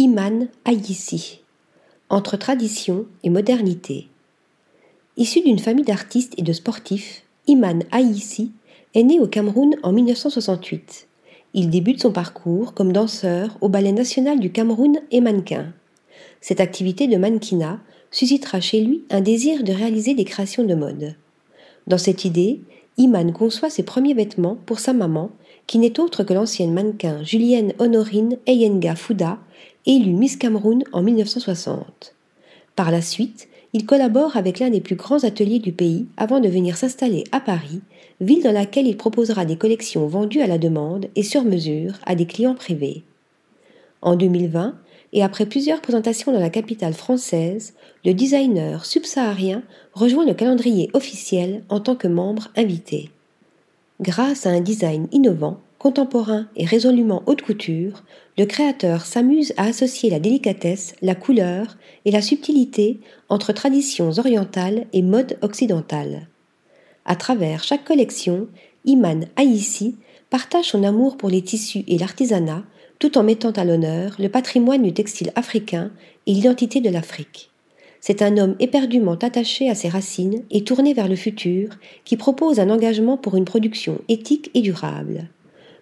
Iman Ayissi. Entre tradition et modernité. Issu d'une famille d'artistes et de sportifs, Iman Ayissi est né au Cameroun en 1968. Il débute son parcours comme danseur au Ballet national du Cameroun et mannequin. Cette activité de mannequinat suscitera chez lui un désir de réaliser des créations de mode. Dans cette idée, Iman conçoit ses premiers vêtements pour sa maman, qui n'est autre que l'ancienne mannequin Julienne Honorine Eyenga Fouda, élue Miss Cameroun en 1960. Par la suite, il collabore avec l'un des plus grands ateliers du pays avant de venir s'installer à Paris, ville dans laquelle il proposera des collections vendues à la demande et sur mesure à des clients privés. En 2020, et après plusieurs présentations dans la capitale française, le designer subsaharien rejoint le calendrier officiel en tant que membre invité. Grâce à un design innovant, contemporain et résolument haute couture, le créateur s'amuse à associer la délicatesse, la couleur et la subtilité entre traditions orientales et mode occidentale. À travers chaque collection, Iman Aïssi partage son amour pour les tissus et l'artisanat tout en mettant à l'honneur le patrimoine du textile africain et l'identité de l'Afrique. C'est un homme éperdument attaché à ses racines et tourné vers le futur qui propose un engagement pour une production éthique et durable.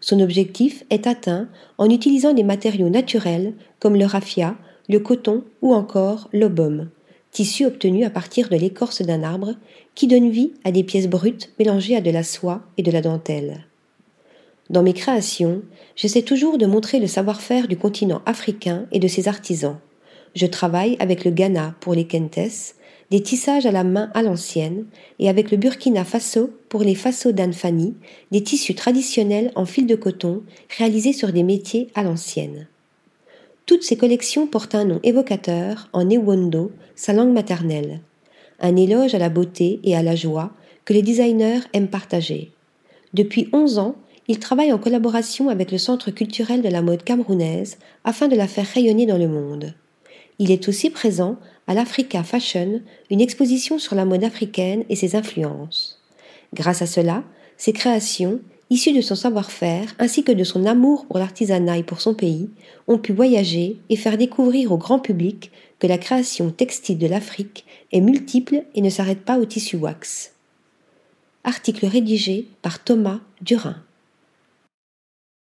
Son objectif est atteint en utilisant des matériaux naturels comme le raffia, le coton ou encore l'obum, tissu obtenu à partir de l'écorce d'un arbre qui donne vie à des pièces brutes mélangées à de la soie et de la dentelle. Dans mes créations, j'essaie toujours de montrer le savoir-faire du continent africain et de ses artisans. Je travaille avec le Ghana pour les kentes, des tissages à la main à l'ancienne, et avec le Burkina Faso pour les Faso d'Anfani, des tissus traditionnels en fil de coton réalisés sur des métiers à l'ancienne. Toutes ces collections portent un nom évocateur en Ewondo, sa langue maternelle, un éloge à la beauté et à la joie que les designers aiment partager. Depuis onze ans, il travaille en collaboration avec le Centre culturel de la mode camerounaise afin de la faire rayonner dans le monde. Il est aussi présent à l'Africa Fashion, une exposition sur la mode africaine et ses influences. Grâce à cela, ses créations, issues de son savoir-faire ainsi que de son amour pour l'artisanat et pour son pays, ont pu voyager et faire découvrir au grand public que la création textile de l'Afrique est multiple et ne s'arrête pas au tissu wax. Article rédigé par Thomas Durin.